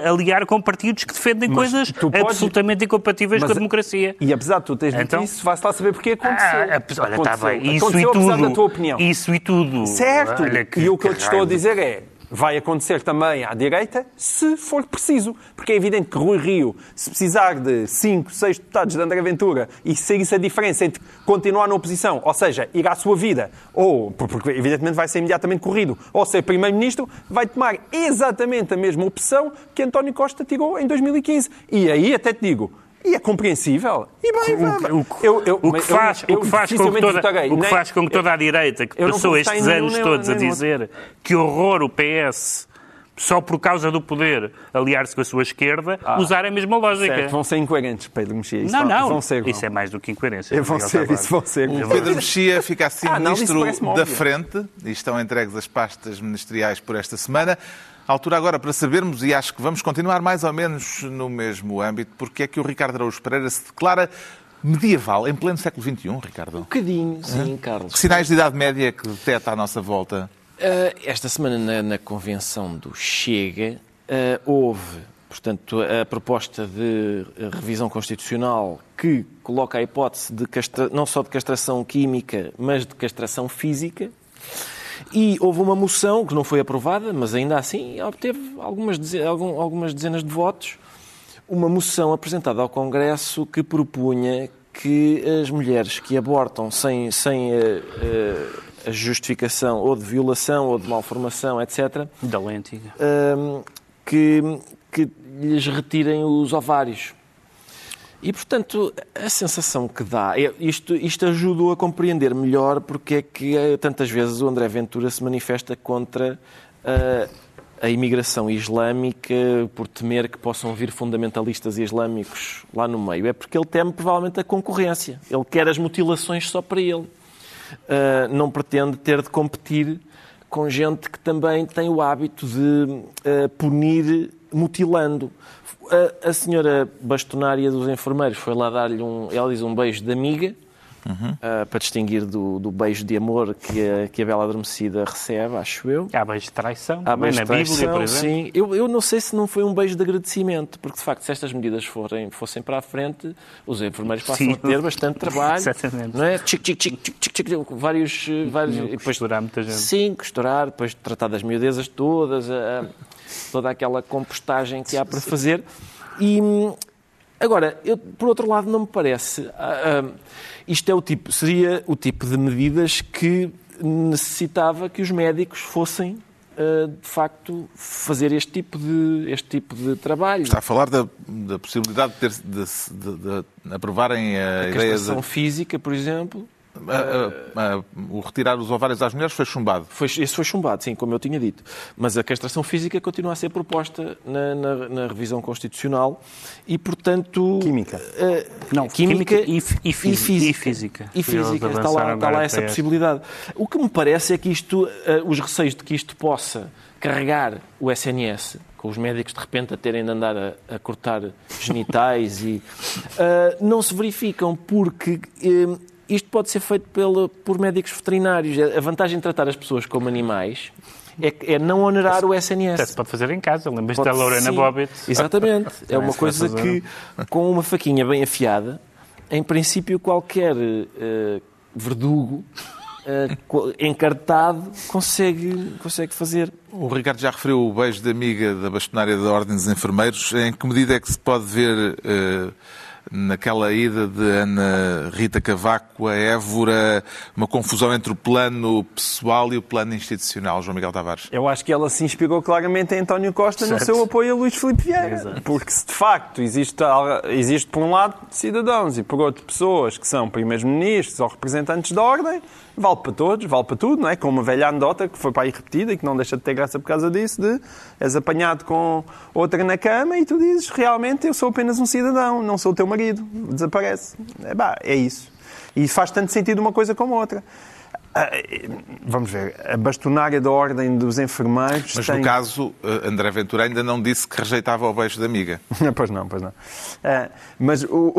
aliar com partidos que defendem mas coisas podes... absolutamente incompatíveis mas, com a democracia. E apesar de tu teres dito então, isso, vais lá saber porque aconteceu. Ah, olha, está bem. Isso aconteceu, e tudo. da tua opinião. Isso e tudo. Certo. Olha, que, e o que eu te estou a dizer é, vai acontecer também à direita, se for preciso. Porque é evidente que Rui Rio, se precisar de 5, 6 deputados de André Ventura e se isso a diferença entre continuar na oposição, ou seja, ir à sua vida, ou, porque evidentemente vai ser imediatamente corrido, ou ser Primeiro-Ministro, vai tomar exatamente a mesma opção que António Costa tirou em 2015. E aí até te digo, e é compreensível. E bem, o, o, eu, eu, o que faz, eu, o que faz com que toda, o que faz com que toda a direita que passou estes anos nenhum, todos nem, a dizer que horror o PS só por causa do poder aliar-se com a sua esquerda, Ah. usar a mesma lógica. Certo, vão ser incoerentes, Pedro Mexia. Isso Não, vão- não. Vão ser, Isso é vão. mais do que incoerência. Vão Miguel ser, isso vão ser. O Pedro Mexia fica assim Ah, não, ministro parece-me da frente e estão entregues as pastas ministeriais por esta semana. Altura agora para sabermos, e acho que vamos continuar mais ou menos no mesmo âmbito, porque é que o Ricardo Araújo Pereira se declara medieval em pleno século XXI, Ricardo? Um bocadinho, sim, Carlos. Que sinais de Idade Média que detecta à nossa volta? Uh, esta semana, na, na convenção do Chega, uh, houve, portanto, a proposta de uh, revisão constitucional que coloca a hipótese de castra... não só de castração química, mas de castração física. E houve uma moção que não foi aprovada, mas ainda assim obteve algumas, algumas dezenas de votos. Uma moção apresentada ao Congresso que propunha que as mulheres que abortam sem, sem eh, eh, a justificação ou de violação ou de malformação, etc., Da lentilha. hum, que, que lhes retirem os ovários. E, portanto, a sensação que dá, é- isto, isto ajudou a compreender melhor porque é que eh, tantas vezes o André Ventura se manifesta contra eh, a imigração islâmica por temer que possam vir fundamentalistas islâmicos lá no meio. É porque ele teme provavelmente a concorrência. Ele quer as mutilações só para ele. Uh, não pretende ter de competir com gente que também tem o hábito de uh, punir mutilando. A, a senhora bastonária dos enfermeiros foi lá dar-lhe um, ela diz um beijo de amiga, uh, para distinguir do, do beijo de amor que a, que a Bela Adormecida recebe, acho eu. Há beijo de traição, Há beijo na de Bíblia, traição, por exemplo. sim. Eu, eu não sei se não foi um beijo de agradecimento, porque de facto, se estas medidas forem, fossem para a frente, os enfermeiros passam Sim. a ter bastante trabalho. (laughs) Exatamente. Não é? Chic, chic, chic, chic, chic, chic, vários. vários e depois- costurar muita gente. Sim, costurar, depois tratar das miudezas todas, a- a- toda aquela compostagem que há para fazer. E hum, agora, eu, por outro lado, não me parece. ah, isto é o tipo, seria o tipo de medidas que necessitava que os médicos fossem. ah, de facto, fazer este tipo de, este tipo de trabalho. Está a falar da, da possibilidade de, ter, de, de- de aprovarem a, a ideia de física, por exemplo, a- a- a- o retirar os ovários às mulheres foi chumbado. Foi, esse foi chumbado, sim, como eu tinha dito. Mas a castração física continua a ser proposta na, na- na revisão constitucional e, portanto... Química. Não, química, química e e física. E física. E física, está lá, está lá essa possibilidade. O que me parece é que isto, os receios de que isto possa carregar o SNS, com os médicos de repente a terem de andar a, a cortar genitais, e, não se verificam porque isto pode ser feito pelo, por médicos veterinários. A vantagem de tratar as pessoas como animais é, que- é não onerar o Até SNS. se pode fazer em casa. Lembras-te da Lorena Bobbitt? Exatamente. (laughs) É uma coisa que, com uma faquinha bem afiada, em princípio, qualquer eh, verdugo co- encartado consegue, consegue fazer. O Ricardo já referiu o beijo de amiga da bastonária da Ordem dos Enfermeiros. Em que medida é que se pode ver eh, naquela ida de Ana Rita Cavaco a Évora uma confusão entre o plano pessoal e o plano institucional, João Miguel Tavares? Eu acho que ela se inspirou claramente em António Costa no Certo. seu apoio a Luís Filipe Vieira. Exato. Porque se de facto existe, existe por um lado cidadãos e por outro pessoas que são primeiros-ministros ou representantes da ordem, vale para todos, vale para tudo, não é? Com uma velha anedota que foi para aí repetida e que não deixa de ter graça por causa disso, de és apanhado com outra na cama e tu dizes realmente eu sou apenas um cidadão, não sou o teu marido, desaparece. É, bah, é isso. E faz tanto sentido uma coisa como outra. Ah, Vamos ver, a bastonária da Ordem dos Enfermeiros Mas tem... no caso, eh, André Ventura ainda não disse que rejeitava o beijo de amiga. (laughs) pois não, pois não. Ah, mas o,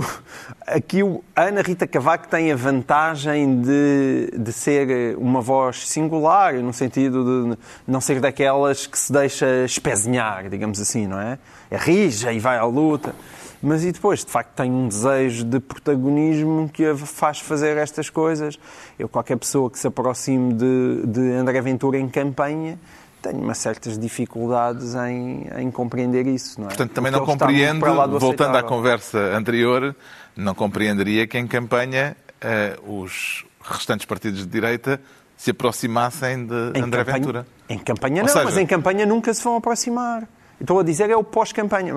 aqui o, a Ana Rita Cavaco tem a vantagem de, de ser uma voz singular, no sentido de não ser daquelas que se deixa espezinhar, digamos assim, não é? É rija e vai à luta. Mas e depois, de facto, tem um desejo de protagonismo que a faz fazer estas coisas. Eu, qualquer pessoa que se aproxime de, de André Ventura em campanha, tenho umas certas dificuldades em, em compreender isso, não é? Portanto, também Porque não ele está muito compreende, para lá do voltando à conversa anterior, não compreenderia que em campanha eh, os restantes partidos de direita se aproximassem de Em André campanha- Ventura. Em campanha não, seja- mas em campanha nunca se vão aproximar. Estou a dizer é o pós-campanha.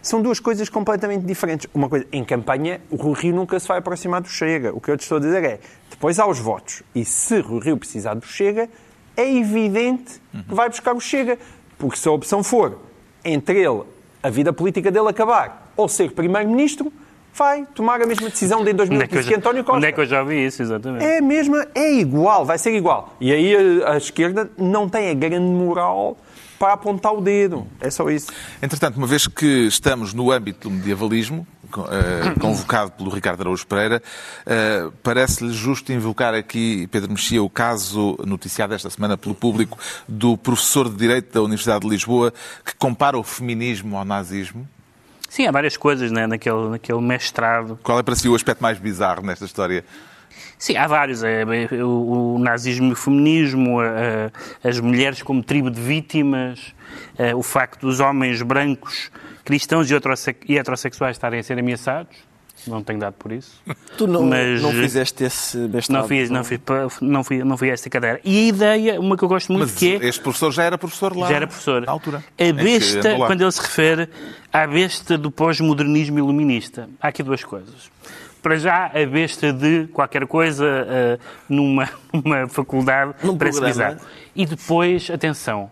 São duas coisas completamente diferentes. Uma coisa, em campanha, o Rui Rio nunca se vai aproximar do Chega. O que eu te estou a dizer é, depois há os votos. E se Rui Rio precisar do Chega, é evidente que vai buscar o Chega. Porque se a opção for entre ele, a vida política dele acabar, ou ser primeiro-ministro, vai tomar a mesma decisão de em Onde é 2015 que, António Costa. onde é que eu já vi isso, exatamente? É a mesma, é igual, vai ser igual. E aí a, a esquerda não tem a grande moral para apontar o dedo. É só isso. Entretanto, uma vez que estamos no âmbito do medievalismo, eh, (coughs) convocado pelo Ricardo Araújo Pereira, eh, parece-lhe justo invocar aqui, Pedro Mexia, o caso noticiado esta semana pelo público do professor de Direito da Universidade de Lisboa que compara o feminismo ao nazismo. Sim, há várias coisas né, naquele, naquele mestrado. Qual é para si o aspecto mais bizarro nesta história? Sim, há vários. É, é, o, nazismo e o feminismo, as mulheres como tribo de vítimas, é, o facto dos homens brancos, cristãos e heterosse- e heterossexuais estarem a ser ameaçados. Não tenho dado por isso. (laughs) Tu não, Mas, não fizeste esse mestrado? Não fiz, não, fiz, não, fui, não fui a esta cadeira. E a ideia, uma que eu gosto muito, Mas que é... este professor já era professor lá Já era professor. na altura. A besta, quando ele se refere à besta do pós-modernismo iluminista, há aqui duas coisas. Para já, a besta de qualquer coisa eh, numa, (laughs) numa faculdade Num parece programa. bizarro. E depois, atenção,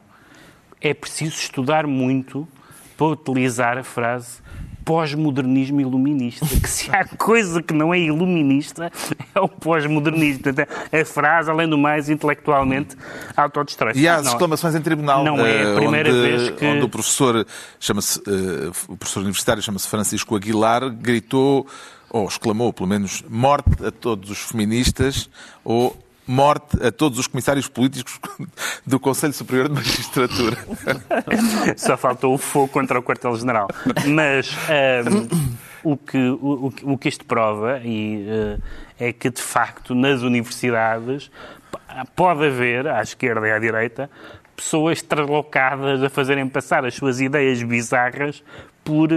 é preciso estudar muito para utilizar a frase pós-modernismo iluminista, que se há (laughs) coisa que não é iluminista, é o pós-modernismo. Portanto, a frase, além do mais, intelectualmente, autodestrói-se. E há as Não, reclamações em tribunal, Não é a eh, primeira onde, vez que- onde o professor chama-se eh, o professor universitário chama-se Francisco Aguilar, gritou ou exclamou, pelo menos, morte a todos os feministas ou morte a todos os comissários políticos (laughs) do Conselho Superior de Magistratura. (laughs) Só faltou o fogo contra o quartel-general. Mas ahm, o, que, o, o que- isto prova e, eh, é que, de facto, nas universidades pode haver, à esquerda e à direita, pessoas translocadas a fazerem passar as suas ideias bizarras por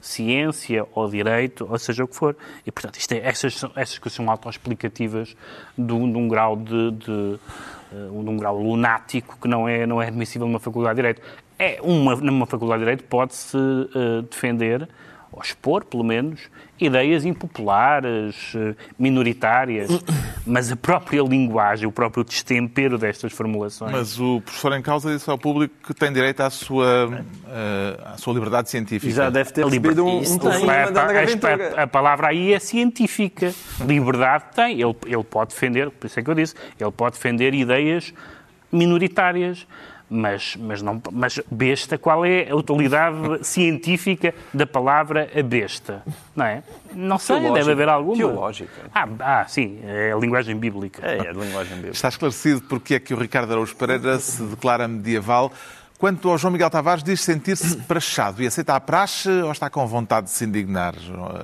ciência ou direito, ou seja o que for. E, portanto, isto é, estas, são, estas coisas são autoexplicativas de, de um grau de, de, eh, de um grau lunático que não é, não é admissível numa faculdade de Direito. É uma, numa faculdade de Direito pode-se eh, defender, ou expor, pelo menos, ideias impopulares, eh, minoritárias, (coughs) mas a própria linguagem, o próprio destempero destas formulações... Mas o professor em causa disse ao público que tem direito à sua, eh, à sua liberdade científica. Já deve ter recebido um, um telefonema a, a- a palavra aí é científica. Liberdade tem. Ele, ele pode defender, por isso é que eu disse, ele pode defender ideias minoritárias. Mas, mas, não, mas besta, qual é a utilidade (laughs) científica da palavra a besta? Não é? Não sei, Teológica. deve haver alguma. Teológica. Ah, ah, sim, é a linguagem bíblica. É, é de linguagem bíblica. Está esclarecido porque é que o Ricardo Araújo Pereira se declara medieval. Quanto ao João Miguel Tavares, diz sentir-se (coughs) prachado e aceita a praxe ou está com vontade de se indignar,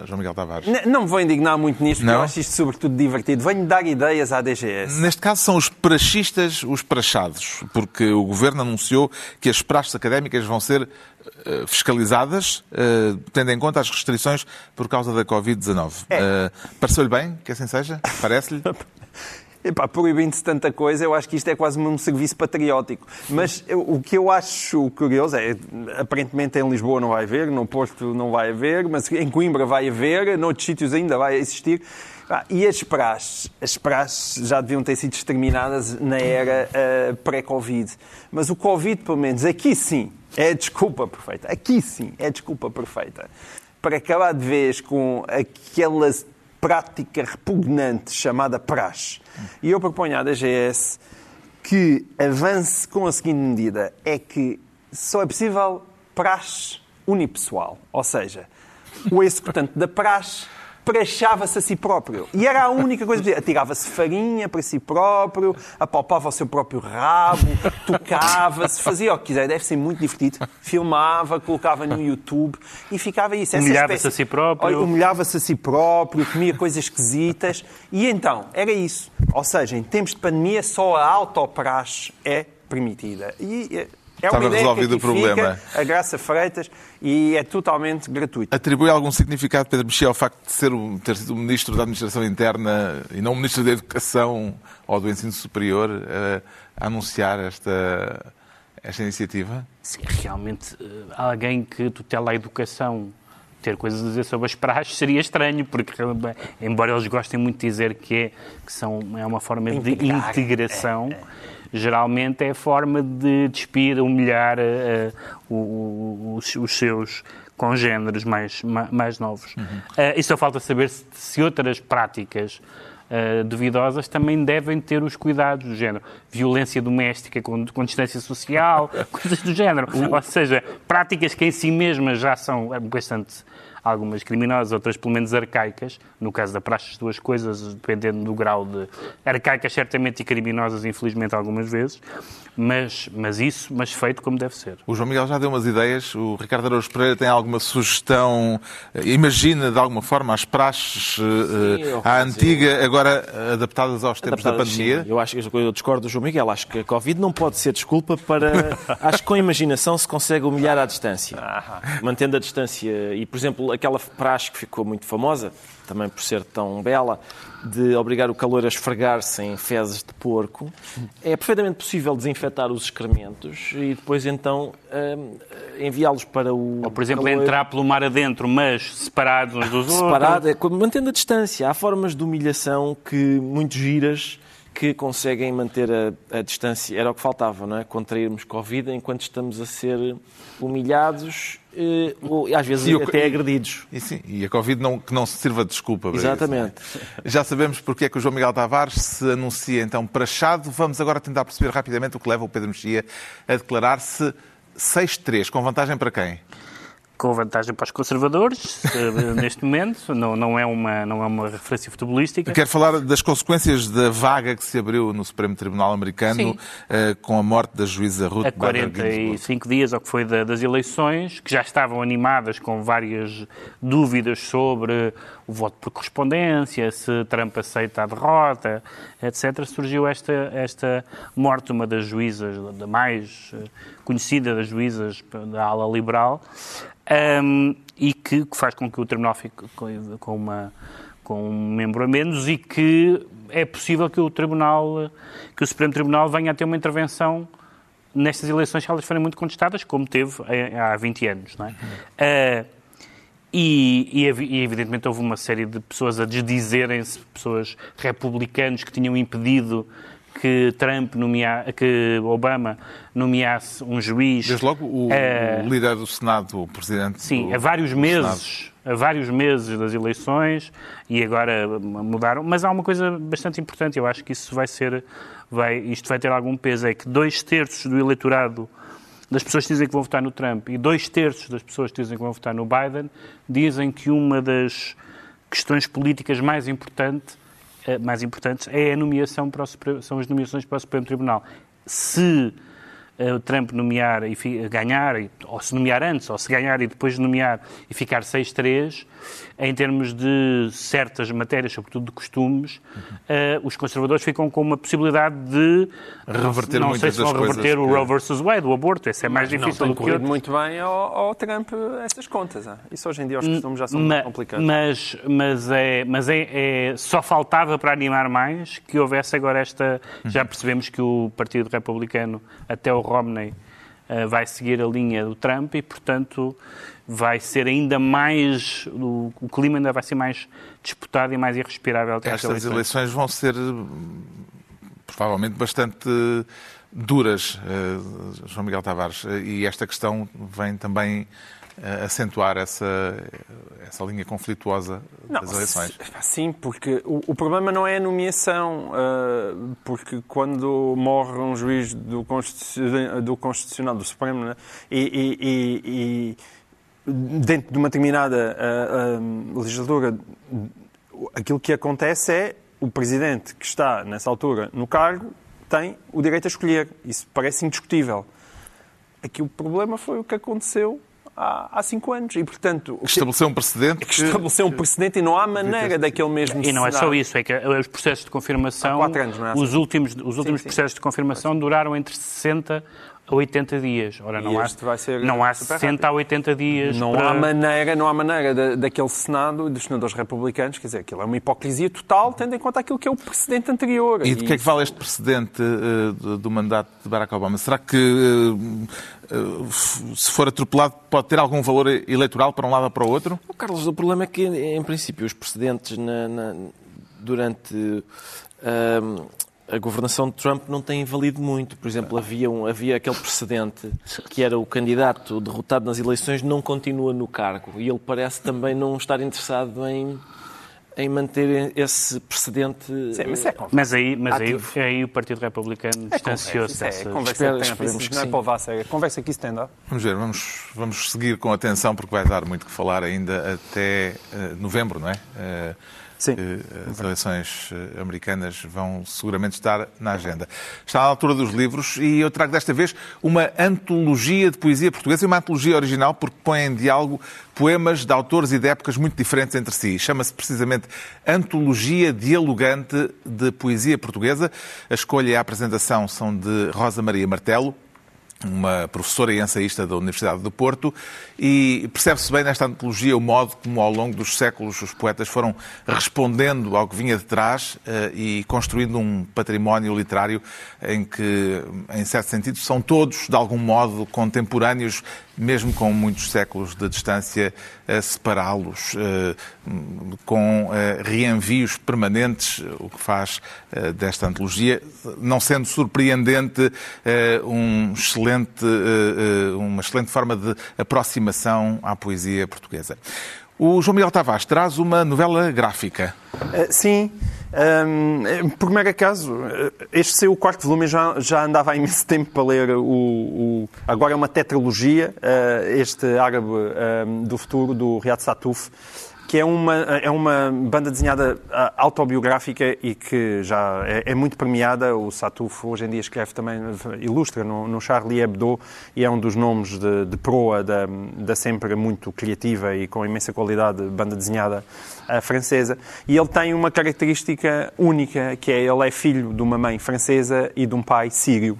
João Miguel Tavares? N- Não me vou indignar muito nisto, porque Não? eu acho isto sobretudo divertido. Venho dar ideias à DGS. Neste caso são os praxistas os praxados, porque o Governo anunciou que as praxes académicas vão ser eh, fiscalizadas, eh, tendo em conta as restrições por causa da Covid-19. Eh, Pareceu-lhe bem que assim seja? Parece-lhe? (laughs) Epá, proibindo-se tanta coisa, eu acho que isto é quase um serviço patriótico. Mas o que eu acho curioso é, aparentemente em Lisboa não vai haver, no Porto não vai haver, mas em Coimbra vai haver, noutros sítios ainda vai existir. Pá, E as praxes? As praxes já deviam ter sido exterminadas na era eh, pré-Covid. Mas o Covid, pelo menos, aqui sim, é a desculpa perfeita. Aqui sim, é a desculpa perfeita. Para acabar de vez com aquela prática repugnante chamada praxe. E eu proponho à DGS que avance com a seguinte medida: é que só é possível praxe unipessoal. Ou seja, o executante da praxe prachava-se a si próprio. E era a única coisa que Atirava-se farinha para si próprio, apalpava o seu próprio rabo, tocava-se, fazia o que quiser. Deve ser muito divertido. Filmava, colocava no YouTube e ficava isso. Humilhava-se espécie- a si próprio. Humilhava-se a si próprio, comia coisas esquisitas. E então, era isso. Ou seja, em tempos de pandemia, só a autopraxe é permitida. E é é Estava resolvido que o problema. A Graça Freitas e é totalmente gratuito. Atribui algum significado, Pedro Mexia, ao facto de ser o, ter sido o Ministro da Administração Interna e não o Ministro da Educação ou do Ensino Superior eh, a anunciar esta, esta iniciativa? Se realmente eh, alguém que tutela a educação ter coisas a dizer sobre as praxes seria estranho, porque embora eles gostem muito de dizer que, é, que são, é uma forma de Integrar. integração, geralmente é a forma de despir, humilhar uh, os, os, seus congêneres mais, mais novos. Uhum. Uh, e só falta saber se, se outras práticas uh, duvidosas também devem ter os cuidados do género. Violência doméstica com, com distância social, (laughs) coisas do género. Ou seja, práticas que em si mesmas já são bastante algumas criminosas, outras pelo menos arcaicas. No caso da praxe, as duas coisas, dependendo do grau de. arcaicas, certamente, e criminosas, infelizmente, algumas vezes. Mas, mas isso, mas feito como deve ser. O João Miguel já deu umas ideias. O Ricardo Araújo Pereira tem alguma sugestão? Imagina, de alguma forma, as praxes sim, uh, à antiga, agora adaptadas aos tempos adaptadas, da pandemia? Sim. Eu acho que eu discordo do João Miguel. Acho que a Covid não pode ser desculpa para. (laughs) acho que com a imaginação se consegue humilhar à distância. Mantendo a distância. E, por exemplo, aquela praxe que ficou muito famosa, também por ser tão bela, de obrigar o calor a esfregar-se em fezes de porco, é perfeitamente possível desinfetar os excrementos e depois então hum, enviá-los para o. Ou, por exemplo, calor... entrar pelo mar adentro, mas separados uns dos Separado, outros. É, mantendo a distância. Há formas de humilhação que muito giras que conseguem manter a, a, distância. Era o que faltava, não é? Contrairmos Covid enquanto estamos a ser humilhados eh, ou às vezes e até agredidos. E, sim, e a Covid não, que não se sirva de desculpa. Exatamente. Isso. Já sabemos porque é que o João Miguel Tavares se anuncia então prachado. Vamos agora tentar perceber rapidamente o que leva o Pedro Mexia a declarar-se 6-3, com vantagem para quem? Com vantagem para os conservadores, (laughs) neste momento, não, não, é uma, não é uma referência futebolística. Quero falar das consequências da vaga que se abriu no Supremo Tribunal Americano uh, com a morte da juíza Ruth A 45 dias, ou que foi da, das eleições, que já estavam animadas com várias dúvidas sobre o voto por correspondência, se Trump aceita a derrota, etc., surgiu esta, esta morte, uma das juízas, da mais eh, conhecida das juízas da ala liberal, um, e que, que, faz com que o Tribunal fique com, uma, com um membro a menos e que é possível que o Tribunal, que o Supremo Tribunal venha a ter uma intervenção nestas eleições se elas forem muito contestadas, como teve há 20 anos. Não é? Uh, e, e, evidentemente houve uma série de pessoas a desdizerem-se, pessoas republicanos que tinham impedido que Trump nomea, que Obama nomeasse um juiz. Desde logo o, uh, líder do Senado, o presidente. Sim, do, há vários meses, a vários meses das eleições e agora mudaram. Mas há uma coisa bastante importante. Eu acho que isso vai ser, vai, isto vai ter algum peso, é que dois terços do eleitorado das pessoas que dizem que vão votar no Trump e dois terços das pessoas que dizem que vão votar no Biden dizem que uma das questões políticas mais importantes eh, mais importantes é a nomeação para o, são as nomeações para o Supremo Tribunal. Se o Trump nomear e ganhar, ou se nomear antes, ou se ganhar e depois nomear e ficar 6-3, em termos de certas matérias, sobretudo de costumes, uhum. uh, os conservadores ficam com uma possibilidade de reverter não, não sei se vão reverter o Roe versus Wade, o aborto, esse é mais mas difícil não do que outro. muito bem ao, ao Trump essas contas. Hein? Isso hoje em dia os costumes já são muito complicados. Mas, mas, é, mas é, é, só faltava para animar mais que houvesse agora esta... Uhum. Já percebemos que o Partido Republicano, até o Romney, uh, vai seguir a linha do Trump e, portanto, vai ser ainda mais. O, o clima ainda vai ser mais disputado e mais irrespirável. Estas eleições. eleições vão ser provavelmente bastante duras, uh, João Miguel Tavares, e esta questão vem também acentuar essa, essa linha conflituosa não, das eleições. Sim, porque o, o, problema não é a nomeação, uh, porque quando morre um juiz do Constitucional do, Constitucional, do Supremo, né, e, e, e dentro de uma determinada uh, uh, legislatura, aquilo que acontece é o presidente que está, nessa altura, no cargo, tem o direito a escolher. Isso parece indiscutível. Aqui o problema foi o que aconteceu há, há cinco anos. E, portanto, estabeleceu um precedente. Que estabeleceu um precedente e não há maneira daquele mesmo E não é só isso, é que os processos de confirmação, anos, é? os últimos, os últimos sim, sim. processos de confirmação duraram entre 60 a 80 dias. Ora, não há, não há 60 rápido. a 80 dias. Não para... há maneira, não há maneira da, daquele Senado, dos senadores republicanos, quer dizer, aquilo é uma hipocrisia total, tendo em conta aquilo que é o precedente anterior. E de que é que vale este precedente uh, do, do, mandato de Barack Obama? Será que, uh, uh, se for atropelado, pode ter algum valor eleitoral para um lado ou para o outro? Oh, Carlos, o problema é que, em princípio, os precedentes na, na, durante a governação de Trump não tem valido muito. Por exemplo, havia, um, havia aquele precedente que era o candidato derrotado nas eleições não continua no cargo. E ele parece também não estar interessado em em manter esse precedente. Sim, mas, é mas aí, mas aí, aí o Partido Republicano é distanciou-se é, dessa. É, conversa, não é para levar a aqui stand-up. Vamos ver, vamos, vamos seguir com atenção porque vai dar muito que falar ainda até uh, novembro, não é? Uh, Sim. as eleições eh, americanas vão seguramente estar na agenda. Está à altura dos livros e eu trago desta vez uma antologia de poesia portuguesa e uma antologia original porque põe em diálogo poemas de autores e de épocas muito diferentes entre si. Chama-se precisamente Antologia Dialogante de Poesia Portuguesa. A escolha e a apresentação são de Rosa Maria Martelo uma professora e ensaísta da Universidade do Porto, e percebe-se bem nesta antologia o modo como, ao longo dos séculos, os poetas foram respondendo ao que vinha de trás eh, e construindo um património literário em que, em certo sentido, são todos, de algum modo, contemporâneos, mesmo com muitos séculos de distância a separá-los, eh, com eh, reenvios permanentes, o que faz desta antologia, não sendo surpreendente um excelente, uma excelente forma de aproximação à poesia portuguesa. O João Miguel Tavares traz uma novela gráfica. Uh, sim. Um, por mero acaso, este seu o quarto volume, já, já andava há imenso (laughs) tempo para ler o. o agora é uma tetralogia, uh, este Árabe um, do Futuro, do Riyad Satuf que é uma, é uma banda desenhada ah, autobiográfica e que já é, é muito premiada. O Satuf hoje em dia escreve também, ilustra no, no Charlie Hebdo e é um dos nomes de, de proa da, da sempre muito criativa e com imensa qualidade banda desenhada uh, francesa. E ele tem uma característica única, que é ele é filho de uma mãe francesa e de um pai sírio.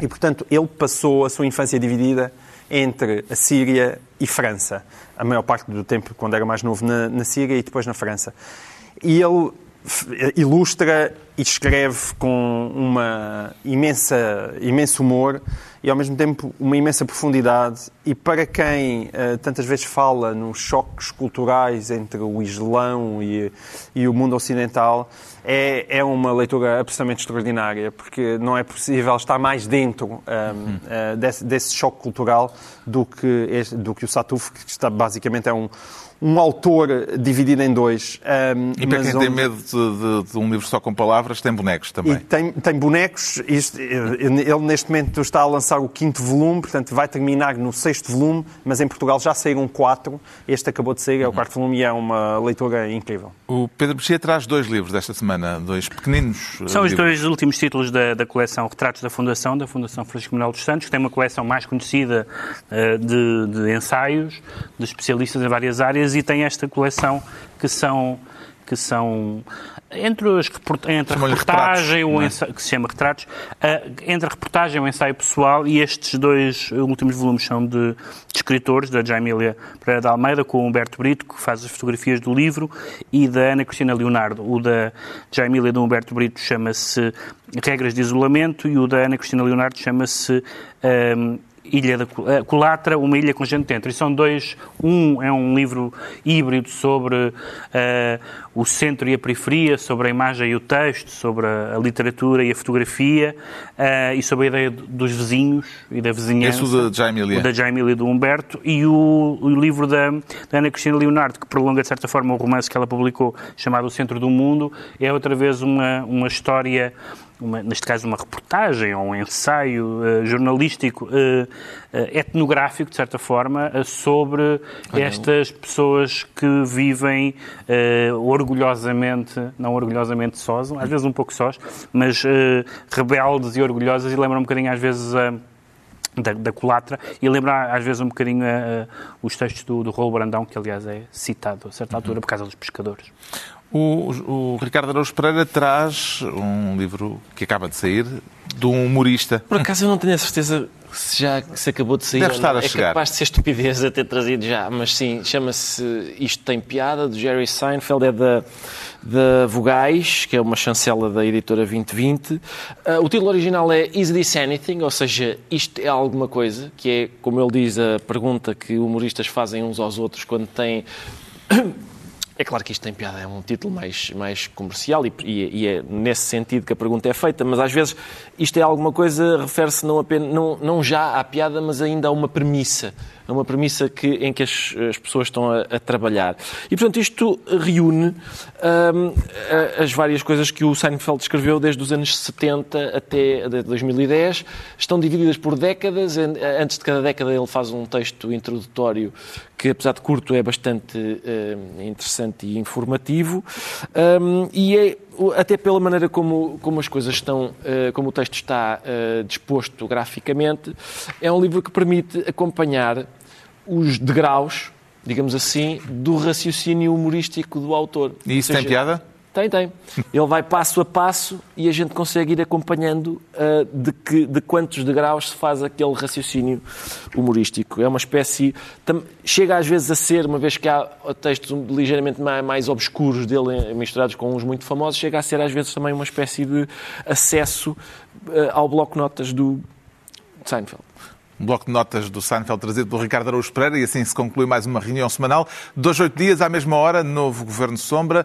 E, portanto, ele passou a sua infância dividida entre a Síria e França. A maior parte do tempo, quando era mais novo, na, na Síria e depois na França. E ele ilustra e escreve com uma imensa, imenso humor e ao mesmo tempo uma imensa profundidade. E para quem uh, tantas vezes fala nos choques culturais entre o Islão e, e o mundo ocidental, é, é uma leitura absolutamente extraordinária, porque não é possível estar mais dentro um, uh, desse, desse, choque cultural do que, este, do que o Satuf, que está, basicamente é um um autor dividido em dois. Um, e para quem onde... tem medo de, de, de, um livro só com palavras, tem bonecos também. E tem, tem bonecos. Isto, ele, neste momento, está a lançar o quinto volume, portanto, vai terminar no sexto volume, mas em Portugal já saíram quatro. Este acabou de sair, é o quarto volume e é uma leitura incrível. O Pedro Mexia traz dois livros desta semana, dois pequeninos. São livros. os dois últimos títulos da, da coleção Retratos da Fundação, da Fundação Francisco Manuel dos Santos, que tem uma coleção mais conhecida uh, de, de ensaios de especialistas em várias áreas e tem esta coleção que são que são entre, as, entre a reportagem o é? ensaio, que se chama retratos, entre a reportagem o ensaio pessoal e estes dois últimos volumes são de, de escritores, da Jaimília Pereira de Almeida com o Humberto Brito, que faz as fotografias do livro, e da Ana Cristina Leonardo. O da Jaimília do Humberto Brito chama-se Regras de Isolamento e o da Ana Cristina Leonardo chama-se um, Ilha da Colatra, uma ilha com gente dentro. E são dois. Um é um livro híbrido sobre uh, o centro e a periferia, sobre a imagem e o texto, sobre a, a literatura e a fotografia uh, e sobre a ideia dos vizinhos e da vizinhança. Esse o da Jaimilia. O da Jaimilia do Humberto e o, o livro da, da, Ana Cristina Leonardo, que prolonga de certa forma o romance que ela publicou chamado O Centro do Mundo, é outra vez uma, uma história uma, neste caso uma reportagem ou um ensaio uh, jornalístico, uh, etnográfico, de certa forma, sobre estas pessoas que vivem orgulhosamente, não orgulhosamente sós, às vezes um pouco sós, mas rebeldes e orgulhosas e lembram um bocadinho às vezes a da, da culatra e lembra às vezes um bocadinho uh, os textos do, do Brandão, que aliás é citado a certa altura por causa dos pescadores. O, o Ricardo Araújo Pereira traz um livro que acaba de sair de um humorista. Por acaso eu não tenho a certeza se já se acabou de sair. Deve estar a é chegar. capaz de ser estupidez a ter trazido já, mas sim, chama-se Isto Tem Piada, de Jerry Seinfeld, é da, da Vogais, que é uma chancela da editora 2020. Uh, ah, o título original é Is This Anything? Ou seja, isto é alguma coisa, que é, como ele diz, a pergunta que humoristas fazem uns aos outros quando têm É claro que isto tem piada, é um título mais, mais comercial e, e, é nesse sentido que a pergunta é feita, mas às vezes isto é alguma coisa, refere-se não, apenas, não, não já à piada, mas ainda a uma premissa. A uma premissa que, em que as, as pessoas estão a, a, trabalhar. E, portanto, isto reúne hum, as várias coisas que o Seinfeld escreveu desde os anos 70 até 2010. Estão divididas por décadas. Antes de cada década ele faz um texto introdutório que, apesar de curto, é bastante uh, interessante e informativo. Um, e é, até pela maneira como, como as coisas estão, uh, como o texto está uh, disposto graficamente, é um livro que permite acompanhar os degraus, digamos assim, do raciocínio humorístico do autor. E isso seja, tem piada? Tem, tem. Ele vai passo a passo e a gente consegue ir acompanhando uh, de, que, de quantos degraus se faz aquele raciocínio humorístico. É uma espécie. Tam, chega às vezes a ser, uma vez que há textos ligeiramente mais, mais obscuros dele misturados com uns muito famosos, chega a ser às vezes também uma espécie de acesso uh, ao bloco-notas do Seinfeld. Um bloco de notas do Seinfeld trazido pelo Ricardo Araújo Pereira e assim se conclui mais uma reunião semanal. Dois, oito dias, à mesma hora, novo Governo Sombra.